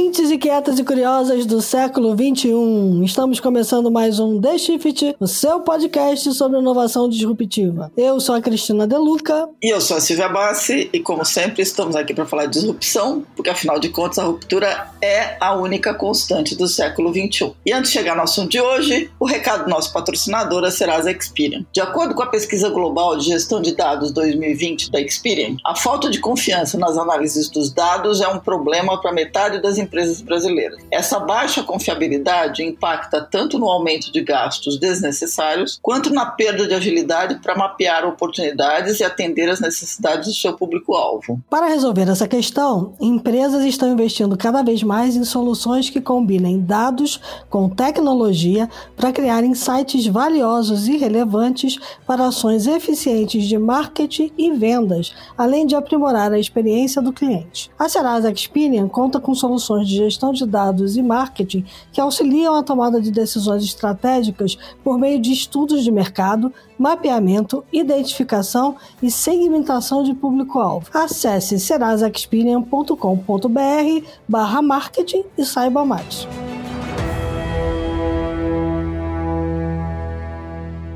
Mentes inquietas e curiosas do século 21. Estamos começando mais um The Shift, o seu podcast sobre inovação disruptiva. Eu sou a Cristina Deluca. E eu sou a Silvia Bassi, e como sempre, estamos aqui para falar de disrupção, porque afinal de contas a ruptura é a única constante do século 21. E antes de chegar no assunto de hoje, o recado do nosso patrocinador, a Experian. De acordo com a pesquisa global de gestão de dados 2020 da Experian, a falta de confiança nas análises dos dados é um problema para metade das empresas brasileiras. Essa baixa confiabilidade impacta tanto no aumento de gastos desnecessários, quanto na perda de agilidade para mapear oportunidades e atender às necessidades do seu público-alvo. Para resolver essa questão, empresas estão investindo cada vez mais em soluções que combinem dados com tecnologia para criar insights valiosos e relevantes para ações eficientes de marketing e vendas, além de aprimorar a experiência do cliente. A Serasa Experian conta com soluções de gestão de dados e marketing que auxiliam a tomada de decisões estratégicas por meio de estudos de mercado, mapeamento, identificação e segmentação de público-alvo. Acesse serasexperian.com.br barra marketing e saiba mais.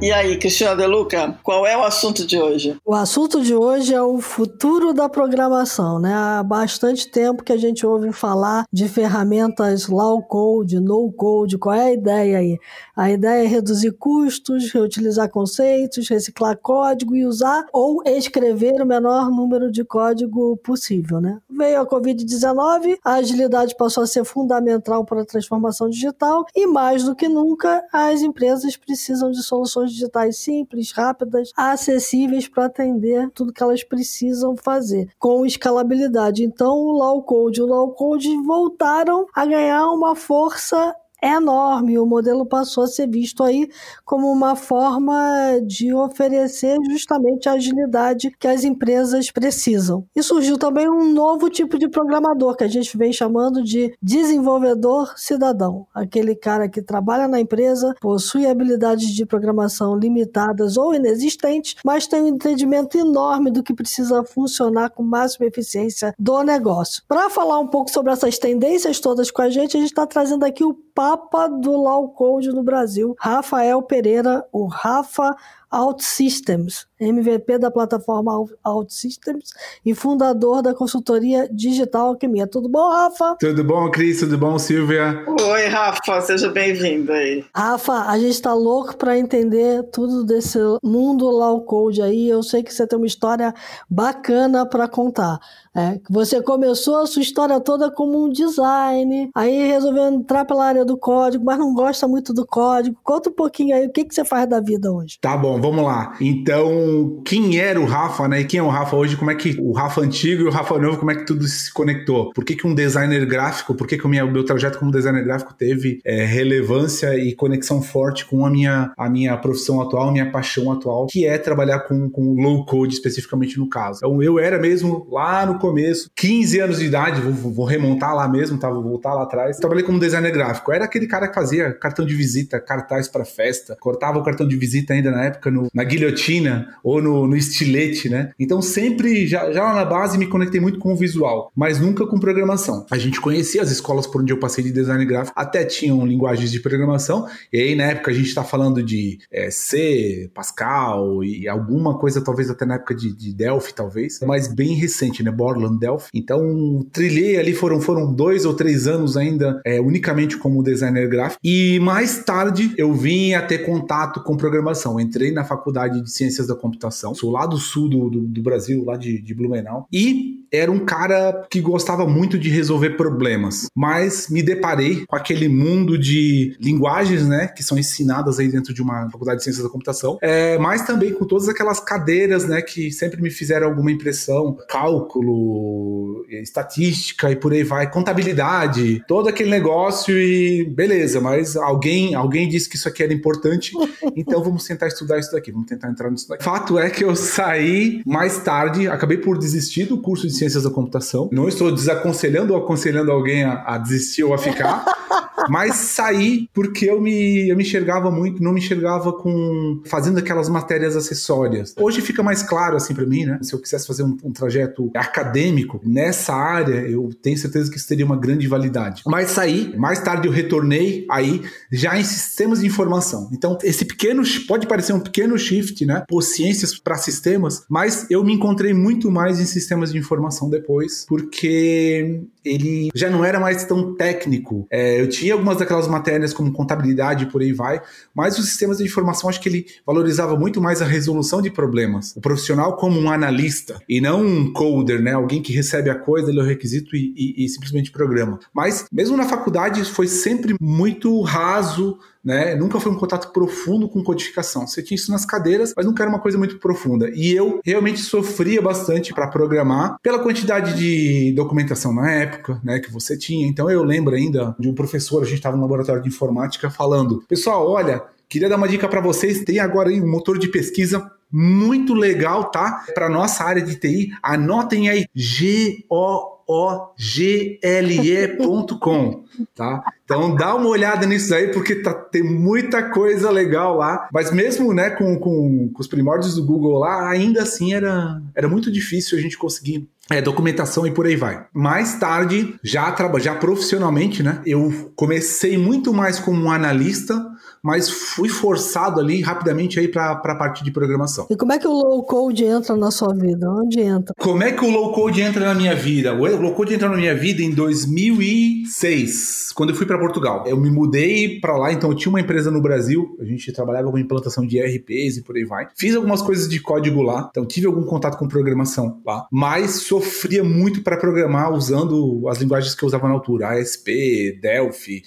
E aí, Cristina De Luca, qual é o assunto de hoje? O assunto de hoje é o futuro da programação, né? Há bastante tempo que a gente ouve falar de ferramentas low code, no code. Qual é a ideia aí? A ideia é reduzir custos, reutilizar conceitos, reciclar código e usar ou escrever o menor número de código possível, né? Veio a Covid-19, a agilidade passou a ser fundamental para a transformação digital e mais do que nunca as empresas precisam de soluções digitais simples, rápidas, acessíveis para atender tudo que elas precisam fazer, com escalabilidade. Então, o low code e o low code voltaram a ganhar uma força é enorme. O modelo passou a ser visto aí como uma forma de oferecer justamente a agilidade que as empresas precisam. E surgiu também um novo tipo de programador que a gente vem chamando de desenvolvedor cidadão. Aquele cara que trabalha na empresa, possui habilidades de programação limitadas ou inexistentes, mas tem um entendimento enorme do que precisa funcionar com máxima eficiência do negócio. Para falar um pouco sobre essas tendências todas com a gente, a gente está trazendo aqui o Papa do Low Code no Brasil, Rafael Pereira, o Rafa OutSystems, MVP da plataforma OutSystems e fundador da consultoria Digital Alquimia. Tudo bom, Rafa? Tudo bom, Cris? Tudo bom, Silvia? Oi, Rafa, seja bem-vindo aí. Rafa, a gente está louco para entender tudo desse mundo low code aí. Eu sei que você tem uma história bacana para contar. É, você começou a sua história toda como um design, aí resolveu entrar pela área do código, mas não gosta muito do código. Conta um pouquinho aí, o que, que você faz da vida hoje? Tá bom, vamos lá. Então, quem era o Rafa, né? E quem é o Rafa hoje? Como é que o Rafa antigo e o Rafa novo, como é que tudo se conectou? Por que, que um designer gráfico, por que, que o meu, meu trajeto como designer gráfico teve é, relevância e conexão forte com a minha, a minha profissão atual, minha paixão atual, que é trabalhar com, com low code, especificamente no caso. Então, eu era mesmo lá no começo, 15 anos de idade, vou, vou remontar lá mesmo, tá? Vou voltar lá atrás. Trabalhei como designer gráfico. Era aquele cara que fazia cartão de visita, cartaz para festa, cortava o cartão de visita ainda na época no, na guilhotina ou no, no estilete, né? Então sempre, já, já lá na base, me conectei muito com o visual, mas nunca com programação. A gente conhecia as escolas por onde eu passei de design gráfico, até tinham linguagens de programação, e aí na época a gente está falando de é, C, Pascal e alguma coisa, talvez até na época de, de Delphi, talvez, mas bem recente, né? Borland, Delphi. Então trilhei ali, foram, foram dois ou três anos ainda é, unicamente como designer gráfico, e mais tarde eu vim a ter contato com programação. Entrei na faculdade de ciências da computação, sou lá do sul do, do, do Brasil, lá de, de Blumenau, e era um cara que gostava muito de resolver problemas, mas me deparei com aquele mundo de linguagens, né, que são ensinadas aí dentro de uma faculdade de ciências da computação, é, mas também com todas aquelas cadeiras, né, que sempre me fizeram alguma impressão, cálculo, estatística e por aí vai, contabilidade, todo aquele negócio e beleza, mas alguém, alguém disse que isso aqui era importante, então vamos tentar estudar isso daqui, vamos tentar entrar nisso daqui. Fato é que eu saí mais tarde, acabei por desistir do curso de ciências da computação. Não estou desaconselhando ou aconselhando alguém a, a desistir ou a ficar. Mas saí porque eu me, eu me enxergava muito, não me enxergava com fazendo aquelas matérias acessórias. Hoje fica mais claro assim para mim, né? Se eu quisesse fazer um, um, trajeto acadêmico nessa área, eu tenho certeza que isso teria uma grande validade. Mas saí, mais tarde eu retornei aí já em sistemas de informação. Então, esse pequeno pode parecer um pequeno shift, né? Por ciências para sistemas, mas eu me encontrei muito mais em sistemas de informação depois, porque ele já não era mais tão técnico. É, eu tinha algumas daquelas matérias como contabilidade e por aí vai, mas os sistemas de informação acho que ele valorizava muito mais a resolução de problemas. O profissional como um analista e não um coder, né? Alguém que recebe a coisa, ele é o requisito e, e, e simplesmente programa. Mas mesmo na faculdade foi sempre muito raso né? Nunca foi um contato profundo com codificação. Você tinha isso nas cadeiras, mas nunca era uma coisa muito profunda. E eu realmente sofria bastante para programar pela quantidade de documentação na época, né, que você tinha. Então eu lembro ainda de um professor, a gente estava no laboratório de informática falando: "Pessoal, olha, queria dar uma dica para vocês, tem agora aí um motor de pesquisa muito legal, tá? Para nossa área de TI, anotem aí G O ogle.com, tá? Então dá uma olhada nisso aí, porque tá, tem muita coisa legal lá. Mas mesmo né, com, com, com os primórdios do Google lá, ainda assim era, era muito difícil a gente conseguir é, documentação e por aí vai. Mais tarde, já, já profissionalmente, né? Eu comecei muito mais como um analista mas fui forçado ali rapidamente aí para a parte de programação. E como é que o low code entra na sua vida? Onde entra? Como é que o low code entra na minha vida? O low code entrou na minha vida em 2006, quando eu fui para Portugal. Eu me mudei para lá, então eu tinha uma empresa no Brasil, a gente trabalhava com implantação de ERPs e por aí vai. Fiz algumas coisas de código lá, então tive algum contato com programação lá, mas sofria muito para programar usando as linguagens que eu usava na altura, ASP, Delphi,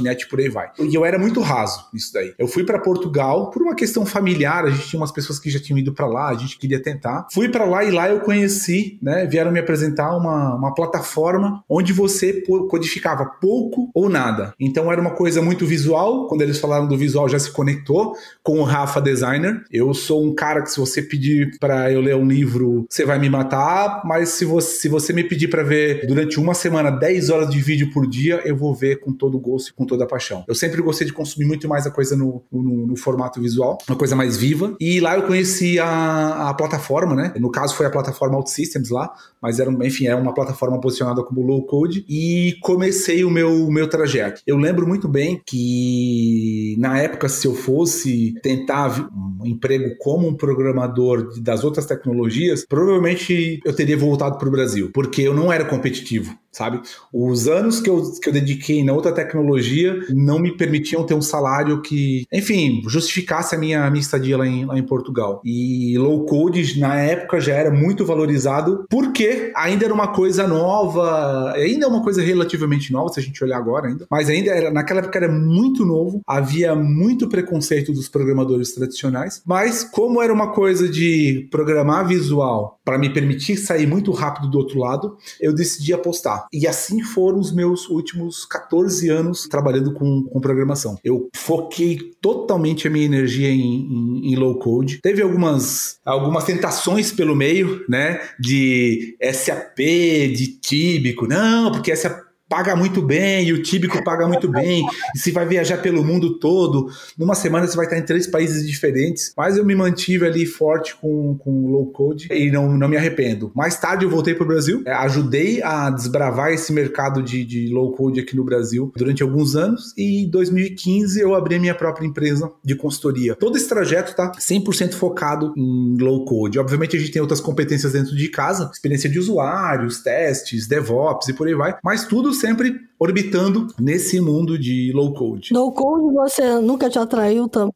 .NET por aí vai. E eu era muito raso isso daí. Eu fui para Portugal por uma questão familiar, a gente tinha umas pessoas que já tinham ido para lá, a gente queria tentar. Fui para lá e lá eu conheci, né, vieram me apresentar uma, uma plataforma onde você codificava pouco ou nada. Então era uma coisa muito visual, quando eles falaram do visual já se conectou com o Rafa Designer. Eu sou um cara que se você pedir para eu ler um livro, você vai me matar, mas se você, se você me pedir para ver durante uma semana 10 horas de vídeo por dia, eu vou ver com todo gosto e com toda paixão. Eu sempre gostei de consumir muito mais mais a coisa no, no, no, formato visual, uma coisa mais viva. E lá eu conheci a, a plataforma, né? No caso foi a plataforma OutSystems lá, mas era, enfim, era uma plataforma posicionada como low code e comecei o meu, meu trajeto. Eu lembro muito bem que na época, se eu fosse tentar um emprego como um programador das outras tecnologias, provavelmente eu teria voltado para o Brasil, porque eu não era competitivo sabe? Os anos que eu, que eu dediquei na outra tecnologia não me permitiam ter um salário que, enfim, justificasse a minha, a minha estadia lá em, lá em Portugal. E low code na época já era muito valorizado porque ainda era uma coisa nova, ainda é uma coisa relativamente nova, se a gente olhar agora ainda, mas ainda era, naquela época era muito novo, havia muito preconceito dos programadores tradicionais, mas como era uma coisa de programar visual para me permitir sair muito rápido do outro lado, eu decidi apostar. E assim foram os meus últimos 14 anos trabalhando com, com programação. Eu foquei totalmente a minha energia em, em, em, low code. Teve algumas, algumas tentações pelo meio, né? De SAP, de Tíbico. Não, porque SAP paga muito bem, e o Tíbico paga muito bem, e se vai viajar pelo mundo todo, numa semana você vai estar em três países diferentes, mas eu me mantive ali forte com, com low code e não, não me arrependo. Mais tarde eu voltei para o Brasil, é, ajudei a desbravar esse mercado de, de low code aqui no Brasil durante alguns anos, e em 2015 eu abri a minha própria empresa de consultoria. Todo esse trajeto tá 100% focado em low code. Obviamente a gente tem outras competências dentro de casa, experiência de usuários, testes, DevOps e por aí vai, mas tudo sempre orbitando nesse mundo de low code. No code você nunca te atraiu também?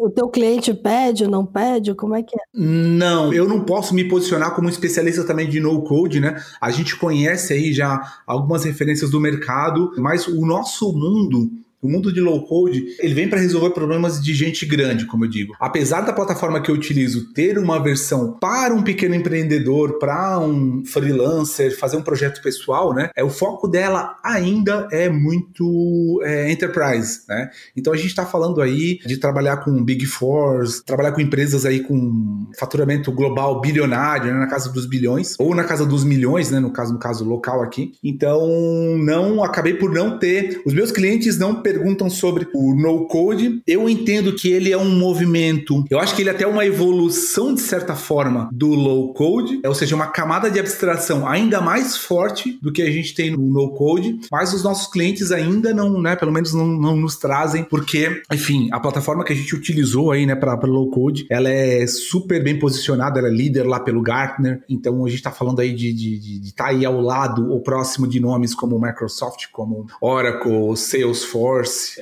o teu cliente pede, não pede? Como é que é? Não, eu não posso me posicionar como especialista também de no code, né? A gente conhece aí já algumas referências do mercado, mas o nosso mundo O mundo de low code, ele vem para resolver problemas de gente grande, como eu digo. Apesar da plataforma que eu utilizo ter uma versão para um pequeno empreendedor, para um freelancer, fazer um projeto pessoal, né? É o foco dela ainda é muito é, enterprise, né? Então a gente está falando aí de trabalhar com Big Fours, trabalhar com empresas aí com faturamento global bilionário, né? na casa dos bilhões, ou na casa dos milhões, né? No caso, no caso local aqui. Então, não acabei por não ter. Os meus clientes não perguntam sobre o no code. Eu entendo que ele é um movimento. Eu acho que ele é até uma evolução de certa forma do low code, ou seja, uma camada de abstração ainda mais forte do que a gente tem no no code, mas os nossos clientes ainda não, né, pelo menos não, não nos trazem, porque, enfim, a plataforma que a gente utilizou aí, né, para low code, ela é super bem posicionada, ela é líder lá pelo Gartner, então a gente está falando aí de estar de, de tá aí ao lado ou próximo de nomes como Microsoft, como Oracle, Salesforce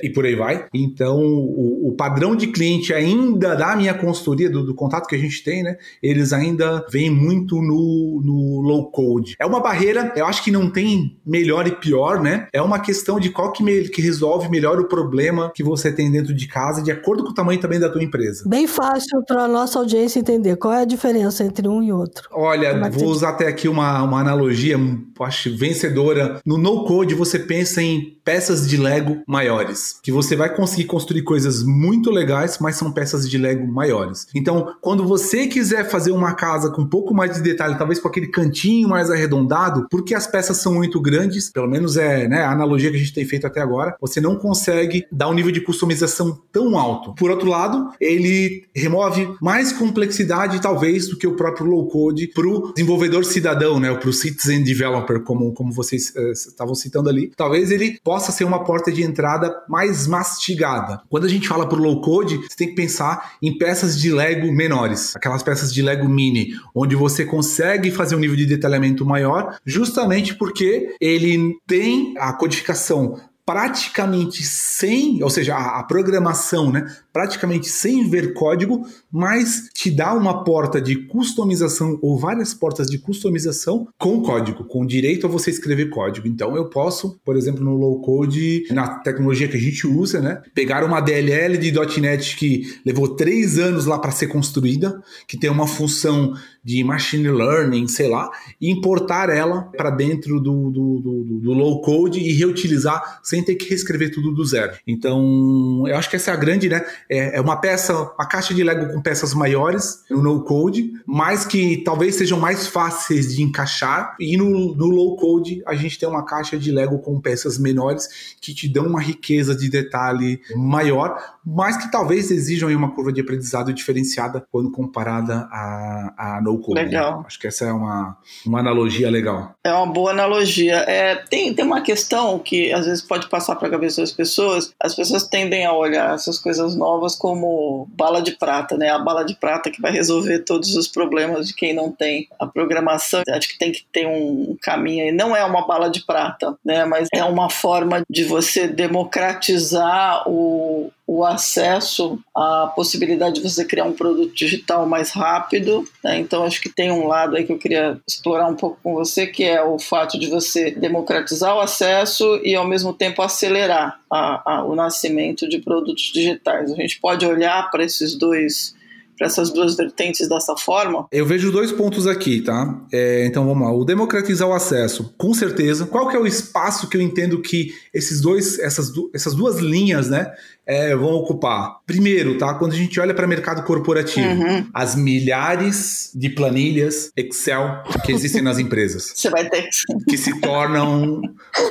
e por aí vai. Então, o, o padrão de cliente ainda da minha consultoria, do, do, contato que a gente tem, né, eles ainda vêm muito no, no low code. É uma barreira, eu acho que não tem melhor e pior, né? É uma questão de qual que, me, que resolve melhor o problema que você tem dentro de casa, de acordo com o tamanho também da tua empresa. Bem fácil para nossa audiência entender qual é a diferença entre um e outro. Olha, é vou usar até aqui uma, uma analogia, acho vencedora. No no code você pensa em peças de Lego maiores, que você vai conseguir construir coisas muito legais, mas são peças de Lego maiores. Então, quando você quiser fazer uma casa com um pouco mais de detalhe, talvez com aquele cantinho mais arredondado, porque as peças são muito grandes, pelo menos é né, a analogia que a gente tem feito até agora, você não consegue dar um nível de customização tão alto. Por outro lado, ele remove mais complexidade, talvez, do que o próprio low code para o desenvolvedor cidadão, né, para o citizen developer, como, como vocês estavam citando ali. Talvez ele possa ser uma porta de entrada mais mastigada. Quando a gente fala para o low code, você tem que pensar em peças de Lego menores, aquelas peças de Lego mini, onde você consegue fazer um nível de detalhamento maior, justamente porque ele tem a codificação praticamente sem, ou seja, a, a, programação, né, praticamente sem ver código, mas te dá uma porta de customização ou várias portas de customização com código, com direito a você escrever código. Então eu posso, por exemplo, no low code, na tecnologia que a gente usa, né, pegar uma DLL de .NET que levou três anos lá para ser construída, que tem uma função de machine learning, sei lá, e importar ela para dentro do, do, do, do, low code e reutilizar sem ter que reescrever tudo do zero. Então, eu acho que essa é a grande, né? É, é uma peça, uma caixa de Lego com peças maiores no no code, mas que talvez sejam mais fáceis de encaixar. E no, no low code, a gente tem uma caixa de Lego com peças menores que te dão uma riqueza de detalhe maior, mas que talvez exijam uma curva de aprendizado diferenciada quando comparada a, a no code. Legal. Acho que essa é uma, uma analogia legal. É uma boa analogia. É, tem, tem uma questão que às vezes pode passar para a cabeça das pessoas. As pessoas tendem a olhar essas coisas novas como bala de prata, né? A bala de prata que vai resolver todos os problemas de quem não tem a programação. Acho que tem que ter um caminho aí. Não é uma bala de prata, né? Mas é uma forma de você democratizar o, o acesso à possibilidade de você criar um produto digital mais rápido. Né? Então, acho que tem um lado aí que eu queria explorar um pouco com você, que é o fato de você democratizar o acesso e, ao mesmo tempo, acelerar a, a, o nascimento de produtos digitais. A gente pode olhar para esses dois para essas duas vertentes dessa forma? Eu vejo dois pontos aqui, tá? É, então vamos lá. O democratizar o acesso, com certeza. Qual que é o espaço que eu entendo que esses dois, essas, essas duas linhas, né, é, vão ocupar? Primeiro, tá? Quando a gente olha para mercado corporativo, uhum. as milhares de planilhas Excel que existem nas empresas. Você vai ter que se tornam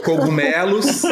cogumelos,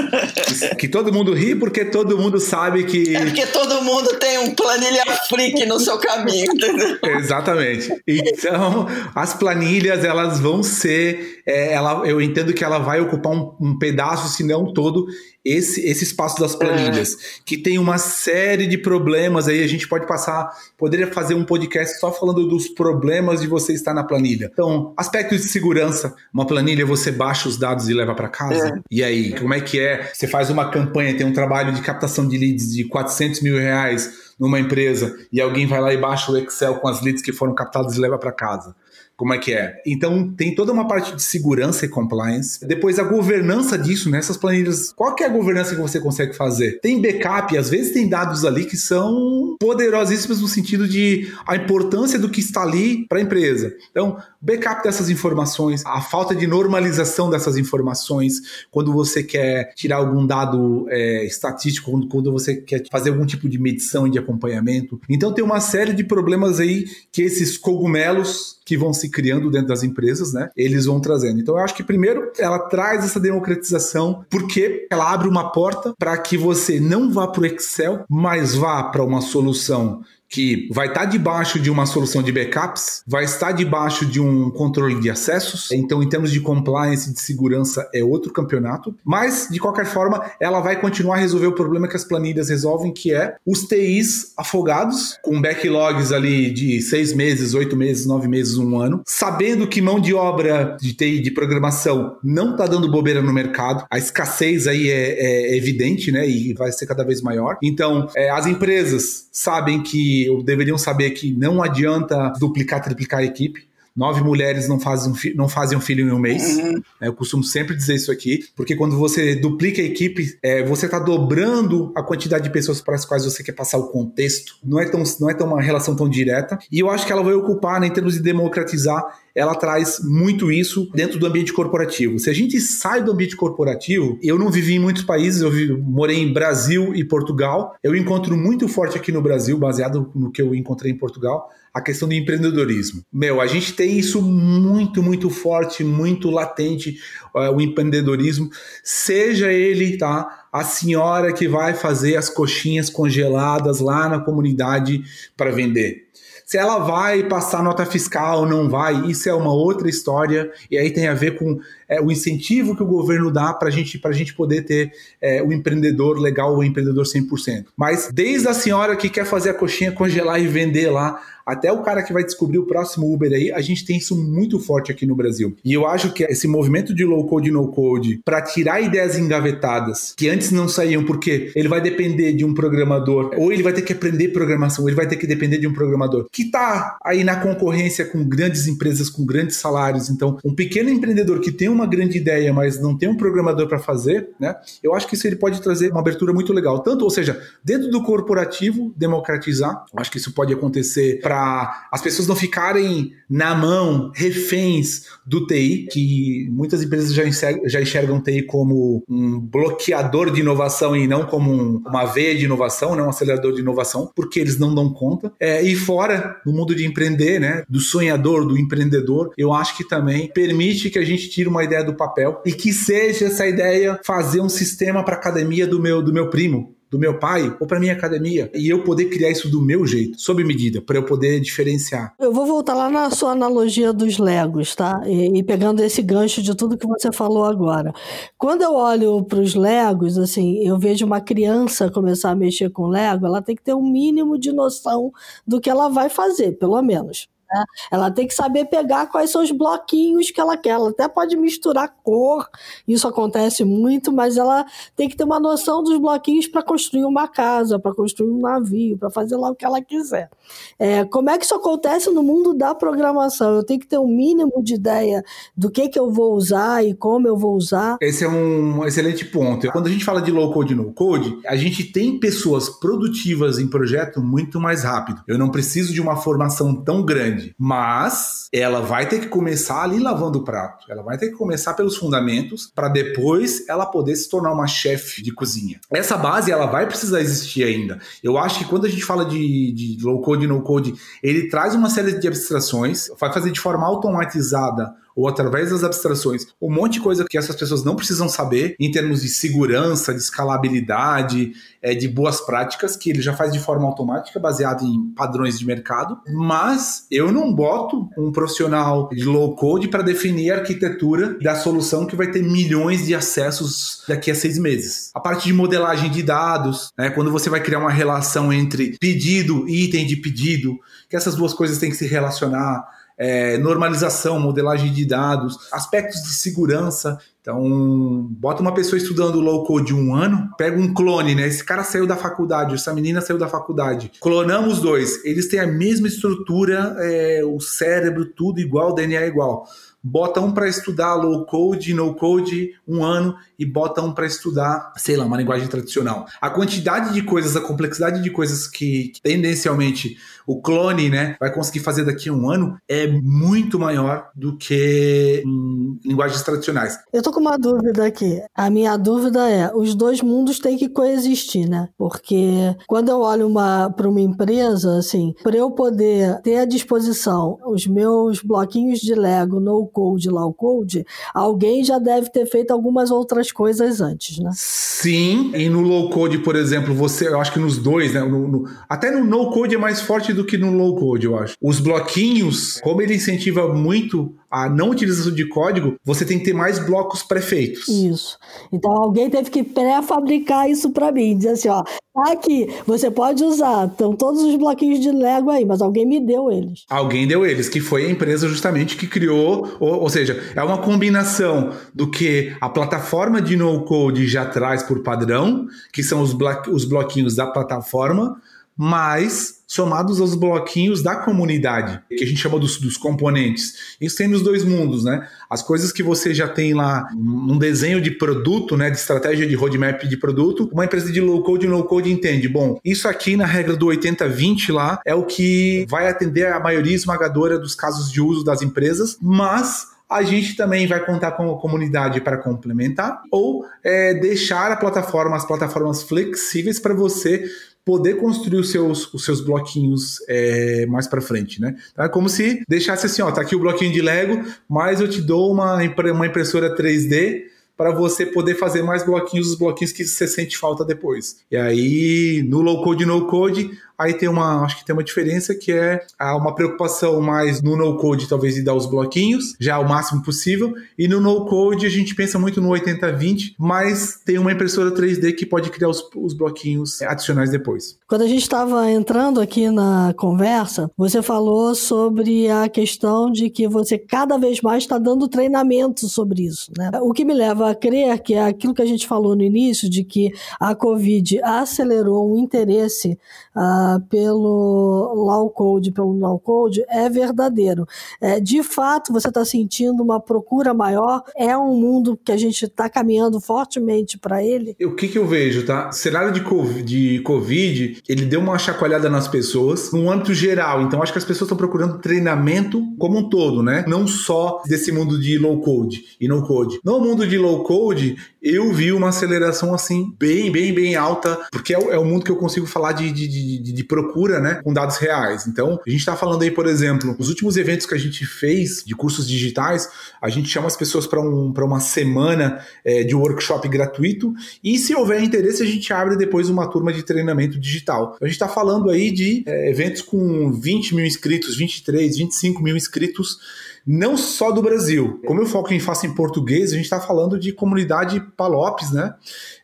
que, que, todo mundo ri porque todo mundo sabe que. É porque todo mundo tem um planilha freak no seu caminho, entendeu? Exatamente. Então, as planilhas, elas vão ser. É, ela, eu entendo que ela vai ocupar um, um pedaço, se não todo, esse, esse espaço das planilhas, é. que tem uma série de problemas aí, a gente pode passar, poderia fazer um podcast só falando dos problemas de você estar na planilha. Então, aspectos de segurança, uma planilha você baixa os dados e leva para casa, é. e aí, como é que é? Você faz uma campanha, tem um trabalho de captação de leads de 400 mil reais numa empresa, e alguém vai lá e baixa o Excel com as leads que foram captadas e leva para casa. Como é que é. Então tem toda uma parte de segurança e compliance. Depois a governança disso, nessas né? planilhas. Qual que é a governança que você consegue fazer? Tem backup, às vezes tem dados ali que são poderosíssimos no sentido de a importância do que está ali para a empresa. Então, backup dessas informações, a falta de normalização dessas informações, quando você quer tirar algum dado é, estatístico, quando, quando você quer fazer algum tipo de medição e de acompanhamento. Então tem uma série de problemas aí que esses cogumelos que vão se criando dentro das empresas, né? Eles vão trazendo. Então, eu acho que primeiro ela traz essa democratização porque ela abre uma porta para que você não vá para o Excel, mas vá para uma solução que vai estar tá debaixo de uma solução de backups, vai estar debaixo de um controle de acessos. Então, em termos de compliance, de segurança, é outro campeonato. Mas, de qualquer forma, ela vai continuar a resolver o problema que as planilhas resolvem, que é os TIs afogados, com backlogs ali de seis meses, oito meses, nove meses, um ano, sabendo que mão de obra de TI de programação não está dando bobeira no mercado. A escassez aí é, é, evidente, né? E vai ser cada vez maior. Então, é, as empresas sabem que ou deveriam saber que não adianta duplicar, triplicar a equipe. Nove mulheres não fazem, um não fazem um filho em um mês. Uhum. É, eu costumo sempre dizer isso aqui, porque quando você duplica a equipe, é, você está dobrando a quantidade de pessoas para as quais você quer passar o contexto. Não é, tão, não é tão uma relação tão direta. E eu acho que ela vai ocupar, né, em termos de democratizar, ela traz muito isso dentro do ambiente corporativo. Se a gente sai do ambiente corporativo, eu não vivi em muitos países, eu morei em Brasil e Portugal. Eu encontro muito forte aqui no Brasil, baseado no que eu encontrei em Portugal, a questão do empreendedorismo. Meu, a gente tem isso muito, muito forte, muito latente, uh, o empreendedorismo, seja ele, tá? A senhora que vai fazer as coxinhas congeladas lá na comunidade para vender. Se ela vai passar nota fiscal ou não vai, isso é uma outra história, e aí tem a ver com é, o incentivo que o governo dá para gente, a gente poder ter é, o empreendedor legal, o empreendedor 100%. Mas desde a senhora que quer fazer a coxinha congelar e vender lá, até o cara que vai descobrir o próximo Uber aí, a gente tem isso muito forte aqui no Brasil. E eu acho que esse movimento de low code e no code para tirar ideias engavetadas que antes não saíam porque ele vai depender de um programador ou ele vai ter que aprender programação, ou ele vai ter que depender de um programador que está aí na concorrência com grandes empresas com grandes salários. Então, um pequeno empreendedor que tem uma grande ideia, mas não tem um programador para fazer, né? Eu acho que isso ele pode trazer uma abertura muito legal, tanto, ou seja, dentro do corporativo democratizar. Acho que isso pode acontecer para para as pessoas não ficarem na mão, reféns do TI, que muitas empresas já enxergam, já enxergam TI como um bloqueador de inovação e não como um, uma veia de inovação, né, um acelerador de inovação, porque eles não dão conta. É, e fora, no mundo de empreender, né, do sonhador, do empreendedor, eu acho que também permite que a gente tire uma ideia do papel e que seja essa ideia fazer um sistema para academia do meu, do meu primo, do meu pai ou para minha academia e eu poder criar isso do meu jeito, sob medida, para eu poder diferenciar. Eu vou voltar lá na sua analogia dos Legos, tá? E, e pegando esse gancho de tudo que você falou agora. Quando eu olho para os Legos, assim, eu vejo uma criança começar a mexer com Lego, ela tem que ter um mínimo de noção do que ela vai fazer, pelo menos. Né? Ela tem que saber pegar quais são os bloquinhos que ela quer. Ela até pode misturar cor, isso acontece muito, mas ela tem que ter uma noção dos bloquinhos para construir uma casa, para construir um navio, para fazer lá o que ela quiser. É, como é que isso acontece no mundo da programação? Eu tenho que ter um mínimo de ideia do que, que eu vou usar e como eu vou usar. Esse é um excelente ponto. Quando a gente fala de low code e no code, a gente tem pessoas produtivas em projeto muito mais rápido. Eu não preciso de uma formação tão grande grande, mas ela vai ter que começar ali lavando o prato. Ela vai ter que começar pelos fundamentos para depois ela poder se tornar uma chefe de cozinha. Essa base ela vai precisar existir ainda. Eu acho que quando a gente fala de, de low code no code, ele traz uma série de abstrações, vai fazer de forma automatizada ou através das abstrações, um monte de coisa que essas pessoas não precisam saber em termos de segurança, de escalabilidade, é, de boas práticas, que ele já faz de forma automática, baseado em padrões de mercado. Mas eu não boto um profissional de low code para definir a arquitetura da solução que vai ter milhões de acessos daqui a seis meses. A parte de modelagem de dados, né, quando você vai criar uma relação entre pedido e item de pedido, que essas duas coisas têm que se relacionar é, normalização, modelagem de dados, aspectos de segurança. Então, bota uma pessoa estudando low code um ano, pega um clone, né? Esse cara saiu da faculdade, essa menina saiu da faculdade. Clonamos dois. Eles têm a mesma estrutura, é, o cérebro, tudo igual, o DNA igual bota um para estudar low code, no code, um ano, e bota um para estudar, sei lá, uma linguagem tradicional. A quantidade de coisas, a complexidade de coisas que, que tendencialmente o clone, né, vai conseguir fazer daqui a um ano é muito maior do que em linguagens tradicionais. Eu tô com uma dúvida aqui. A minha dúvida é: os dois mundos têm que coexistir, né? Porque quando eu olho para uma empresa, assim, para eu poder ter à disposição os meus bloquinhos de Lego no code, low code, alguém já deve ter feito algumas outras coisas antes, né? Sim, e no low code, por exemplo, você, eu acho que nos dois, né? No, no, até no no code é mais forte do que no low code, eu acho. Os bloquinhos, como ele incentiva muito a não utilização de código, você tem que ter mais blocos pré-feitos. Isso. Então alguém teve que pré-fabricar isso para mim, dizer assim, ó, tá aqui, você pode usar, estão todos os bloquinhos de Lego aí, mas alguém me deu eles. Alguém deu eles, que foi a empresa justamente que criou, ou, ou seja, é uma combinação do que a plataforma de no-code já traz por padrão, que são os, blo os bloquinhos da plataforma, mas somados aos bloquinhos da comunidade, que a gente chama dos, dos, componentes. Isso tem nos dois mundos, né? As coisas que você já tem lá num desenho de produto, né, de estratégia de roadmap de produto, uma empresa de low code e no code entende, bom, isso aqui na regra do 80-20 lá é o que vai atender a maioria esmagadora dos casos de uso das empresas, mas a gente também vai contar com a comunidade para complementar ou é, deixar a plataforma, as plataformas flexíveis para você poder construir os seus, os seus bloquinhos é, mais para frente, né? Então é como se deixasse assim, ó, tá aqui o bloquinho de Lego, mas eu te dou uma, uma impressora 3D para você poder fazer mais bloquinhos, os bloquinhos que você sente falta depois. E aí, no low code no code, Aí tem uma, acho que tem uma diferença que é uma preocupação mais no no code, talvez de dar os bloquinhos, já o máximo possível, e no no code a gente pensa muito no 80/20, mas tem uma impressora 3D que pode criar os, os bloquinhos adicionais depois. Quando a gente estava entrando aqui na conversa, você falou sobre a questão de que você cada vez mais está dando treinamento sobre isso, né? O que me leva a crer que é aquilo que a gente falou no início, de que a Covid acelerou um interesse uh, pelo low code, pelo no code, é verdadeiro. É, de fato, você está sentindo uma procura maior? É um mundo que a gente está caminhando fortemente para ele? O que, que eu vejo, tá? Cenário de COVID, de COVID, ele deu uma chacoalhada nas pessoas, no âmbito geral. Então, acho que as pessoas estão procurando treinamento como um todo, né? Não só desse mundo de low code e no code. No mundo de low code, eu vi uma aceleração assim, bem, bem, bem alta, porque é o, é o mundo que eu consigo falar de, de, de, de procura, né, com dados reais. Então, a gente está falando aí, por exemplo, os últimos eventos que a gente fez de cursos digitais, a gente chama as pessoas para um, uma semana é, de workshop gratuito e se houver interesse, a gente abre depois uma turma de treinamento digital. A gente está falando aí de é, eventos com 20 mil inscritos, 23, 25 mil inscritos não só do Brasil. Como eu foco em faço em português, a gente está falando de comunidade Palopes, né?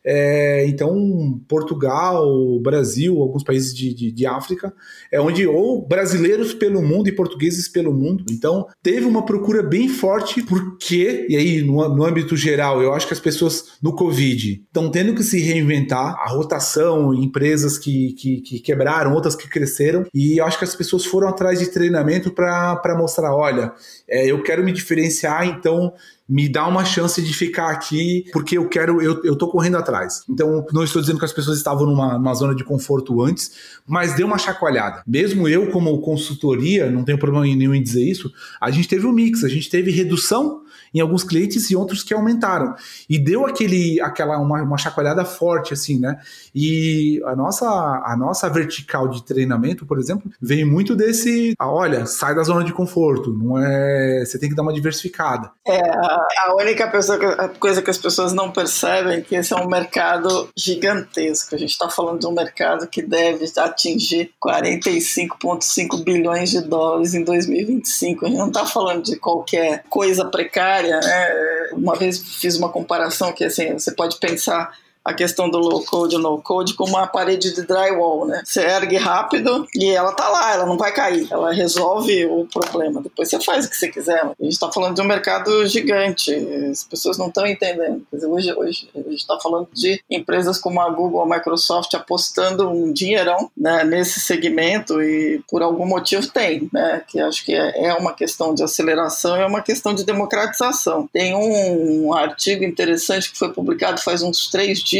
É, então, Portugal, Brasil, alguns países de, de, de, África, é onde ou brasileiros pelo mundo e portugueses pelo mundo. Então, teve uma procura bem forte, porque, e aí, no, no âmbito geral, eu acho que as pessoas no Covid estão tendo que se reinventar, a rotação, empresas que, que, que quebraram, outras que cresceram, e eu acho que as pessoas foram atrás de treinamento para mostrar: olha, é, eu quero me diferenciar, então me dá uma chance de ficar aqui porque eu quero, eu, eu tô correndo atrás. Então, não estou dizendo que as pessoas estavam numa, numa zona de conforto antes, mas deu uma chacoalhada. Mesmo eu, como consultoria, não tenho problema nenhum em dizer isso, a gente teve um mix, a gente teve redução em alguns clientes e outros que aumentaram. E deu aquele, aquela uma, uma chacoalhada forte, assim, né? E a nossa, a nossa vertical de treinamento, por exemplo, vem muito desse, ah, olha, sai da zona de conforto, não é, você tem que dar uma diversificada. É, a única pessoa que, a coisa que as pessoas não percebem é que esse é um mercado gigantesco. A gente está falando de um mercado que deve atingir 45,5 bilhões de dólares em 2025. A gente não está falando de qualquer coisa precária. Né? Uma vez fiz uma comparação que assim, você pode pensar a questão do low code e no code como uma parede de drywall, né? Você ergue rápido e ela tá lá, ela não vai cair. Ela resolve o problema. Depois você faz o que você quiser. A gente está falando de um mercado gigante. As pessoas não estão entendendo. Dizer, hoje, hoje a gente está falando de empresas como a Google, a Microsoft apostando um dinheirão né, nesse segmento e por algum motivo tem, né? Que acho que é, é uma questão de aceleração e é uma questão de democratização. Tem um artigo interessante que foi publicado faz uns três dias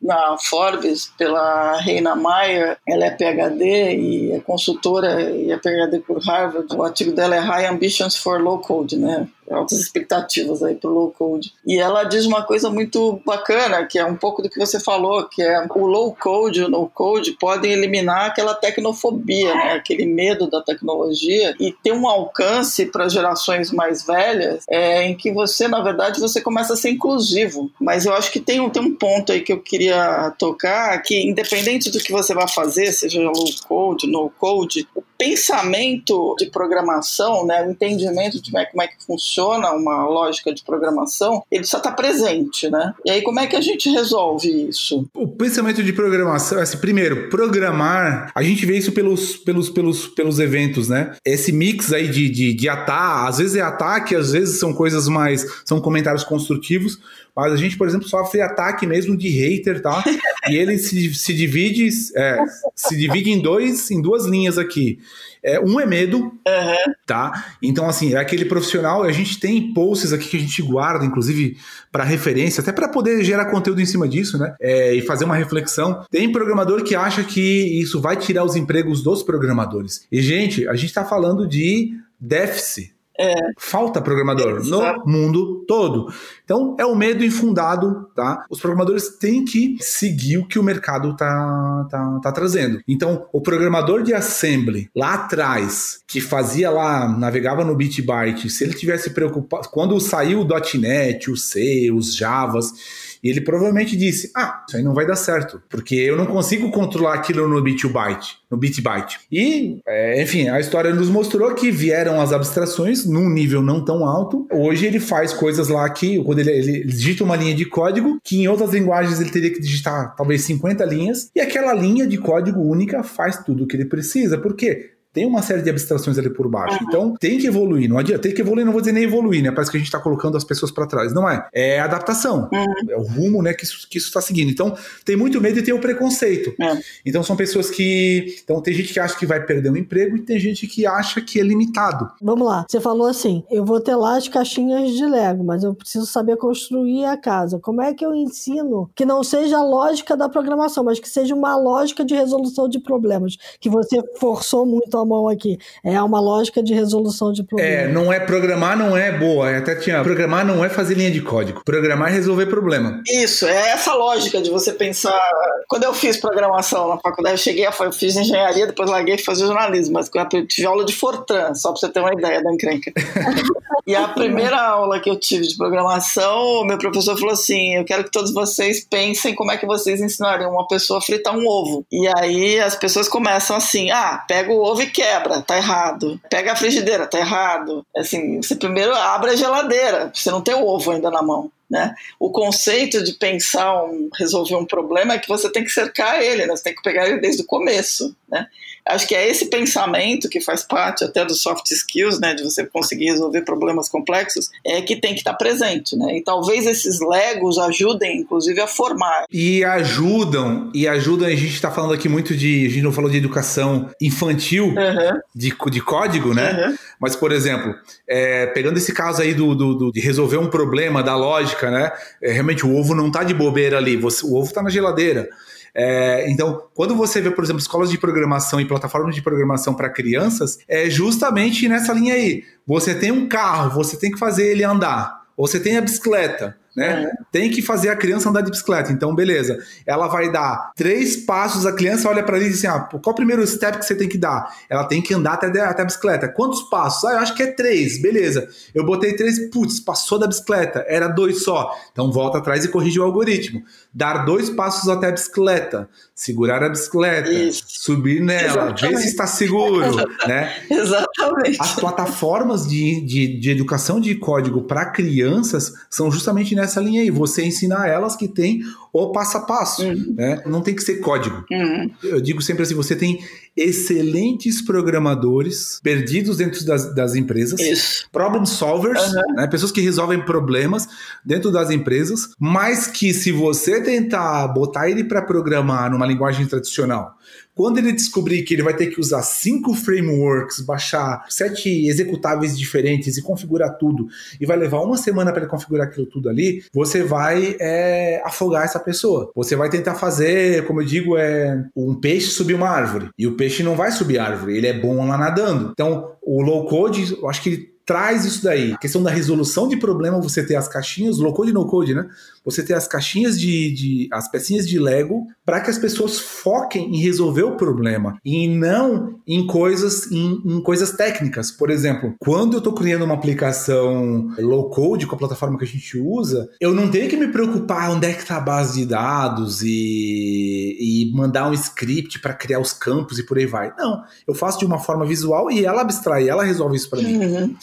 na Forbes pela Reina Maia. Ela é PhD e é consultora e é PhD por Harvard. O artigo dela é High Ambitions for Low Code, né? Altas expectativas aí pro low code. E ela diz uma coisa muito bacana, que é um pouco do que você falou, que é o low code e o no code podem eliminar aquela tecnofobia, né? aquele medo da tecnologia e ter um alcance para gerações mais velhas é, em que você, na verdade, você começa a ser inclusivo. Mas eu acho que tem um, tem um ponto aí que eu queria tocar, que independente do que você vai fazer, seja low code, no code, o pensamento de programação, né, o entendimento de como é, como é que funciona uma lógica de programação, ele só está presente, né? E aí como é que a gente resolve isso? O pensamento de programação, assim, primeiro, programar, a gente vê isso pelos, pelos, pelos, pelos eventos, né? Esse mix aí de, de, de ataque, às vezes é ataque, às vezes são coisas mais, são comentários construtivos, mas a gente, por exemplo, sofre ataque mesmo de hater, tá? E ele se, se divide, é, se divide em dois, em duas linhas aqui. É, um é medo, uhum. tá? Então, assim, é aquele profissional, a gente tem posts aqui que a gente guarda, inclusive, para referência, até para poder gerar conteúdo em cima disso, né? É, e fazer uma reflexão. Tem programador que acha que isso vai tirar os empregos dos programadores. E, gente, a gente está falando de déficit é. Falta programador no mundo todo. Então, é o um medo infundado, tá? Os programadores têm que seguir o que o mercado tá, tá, tá trazendo. Então, o programador de assembly lá atrás, que fazia lá, navegava no Bitbyte, se ele tivesse preocupado, quando saiu o .NET, o C, os Javas, e ele provavelmente disse: Ah, isso aí não vai dar certo, porque eu não consigo controlar aquilo no bit byte, no bit byte. E, é, enfim, a história nos mostrou que vieram as abstrações num nível não tão alto. Hoje ele faz coisas lá que, quando ele, ele digita uma linha de código, que em outras linguagens ele teria que digitar talvez 50 linhas, e aquela linha de código única faz tudo o que ele precisa. Por quê? Tem uma série de abstrações ali por baixo. Uhum. Então, tem que evoluir. Não adianta. Tem que evoluir, não vou dizer nem evoluir, né? Parece que a gente está colocando as pessoas para trás. Não é. É adaptação. Uhum. É o rumo, né, que isso, que isso está seguindo. Então, tem muito medo e tem o preconceito. É. Então, são pessoas que. Então, tem gente que acha que vai perder um emprego e tem gente que acha que é limitado. Vamos lá. Você falou assim: eu vou ter lá as caixinhas de Lego, mas eu preciso saber construir a casa. Como é que eu ensino que não seja a lógica da programação, mas que seja uma lógica de resolução de problemas? Que você forçou muito a mão aqui. É uma lógica de resolução de problemas. É, não é programar, não é boa. Até tinha. Programar não é fazer linha de código. Programar é resolver problema. Isso, é essa lógica de você pensar. Quando eu fiz programação na faculdade, eu cheguei a eu fiz engenharia, depois larguei e fazer jornalismo, mas eu tive aula de Fortran, só pra você ter uma ideia da encrenca. e a primeira aula que eu tive de programação, o meu professor falou assim: eu quero que todos vocês pensem como é que vocês ensinariam uma pessoa a fritar um ovo. E aí as pessoas começam assim: ah, pega o ovo e quebra, tá errado. Pega a frigideira, tá errado. Assim, você primeiro abre a geladeira, você não tem o ovo ainda na mão. Né? O conceito de pensar um, resolver um problema é que você tem que cercar ele, né? você tem que pegar ele desde o começo. Né? Acho que é esse pensamento que faz parte até dos soft skills, né, de você conseguir resolver problemas complexos, é que tem que estar presente, né? E talvez esses legos ajudem, inclusive, a formar. E ajudam, e ajudam. A gente está falando aqui muito de, a gente não falou de educação infantil, uhum. de, de código, né? Uhum. Mas, por exemplo, é, pegando esse caso aí do, do, do, de resolver um problema da lógica, né? É, realmente o ovo não está de bobeira ali, você, o ovo está na geladeira. É, então, quando você vê, por exemplo, escolas de programação e plataformas de programação para crianças, é justamente nessa linha aí. Você tem um carro, você tem que fazer ele andar. Ou você tem a bicicleta né? É. Tem que fazer a criança andar de bicicleta. Então, beleza. Ela vai dar três passos, a criança olha para ele e diz assim: ah, qual o primeiro step que você tem que dar? Ela tem que andar até, até a bicicleta. Quantos passos? Ah, eu acho que é três. Beleza. Eu botei três, putz, passou da bicicleta. Era dois só. Então, volta atrás e corrige o algoritmo. Dar dois passos até a bicicleta. Segurar a bicicleta. Isso. Subir nela. Exatamente. Ver se está seguro. né? Exatamente. As plataformas de, de, de educação de código para crianças são justamente nessa nessa linha aí, você ensinar elas que tem o passo a passo, Uhum. né? Não tem que ser código. Uhum. Eu digo sempre assim, você tem excelentes programadores perdidos dentro das, das empresas, Isso. problem solvers, Uhum. né? pessoas que resolvem problemas dentro das empresas, mas que se você tentar botar ele para programar numa linguagem tradicional, quando ele descobrir que ele vai ter que usar cinco frameworks, baixar sete executáveis diferentes e configurar tudo, e vai levar uma semana para ele configurar aquilo tudo ali, você vai é, afogar essa pessoa. Você vai tentar fazer, como eu digo, é um peixe subir uma árvore. E o peixe não vai subir árvore, ele é bom lá nadando. Então, o low code, eu acho que ele traz isso daí. A questão da resolução de problema, você ter as caixinhas, low code e no code, né? Você ter as caixinhas de, de as pecinhas de Lego para que as pessoas foquem em resolver o problema e não em coisas em, em coisas técnicas. Por exemplo, quando eu estou criando uma aplicação low code com a plataforma que a gente usa, eu não tenho que me preocupar onde é que está a base de dados e, e mandar um script para criar os campos e por aí vai. Não, eu faço de uma forma visual e ela abstrai, ela resolve isso para mim. Uhum.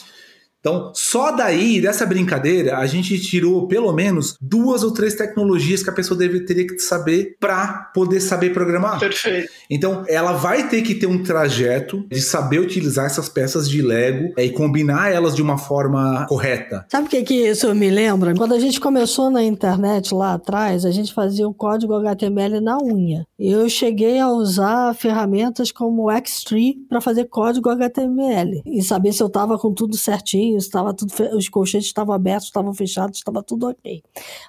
Então, só daí, dessa brincadeira, a gente tirou pelo menos duas ou três tecnologias que a pessoa deve, teria que saber para poder saber programar. Perfeito. Então, ela vai ter que ter um trajeto de saber utilizar essas peças de Lego é, e combinar elas de uma forma correta. Sabe o que, que isso me lembra? Quando a gente começou na internet lá atrás, a gente fazia o código HTML na unha. Eu cheguei a usar ferramentas como o Xtree para fazer código HTML e saber se eu estava com tudo certinho, se tava tudo, os colchetes estavam abertos, estavam fechados, estava tudo ok.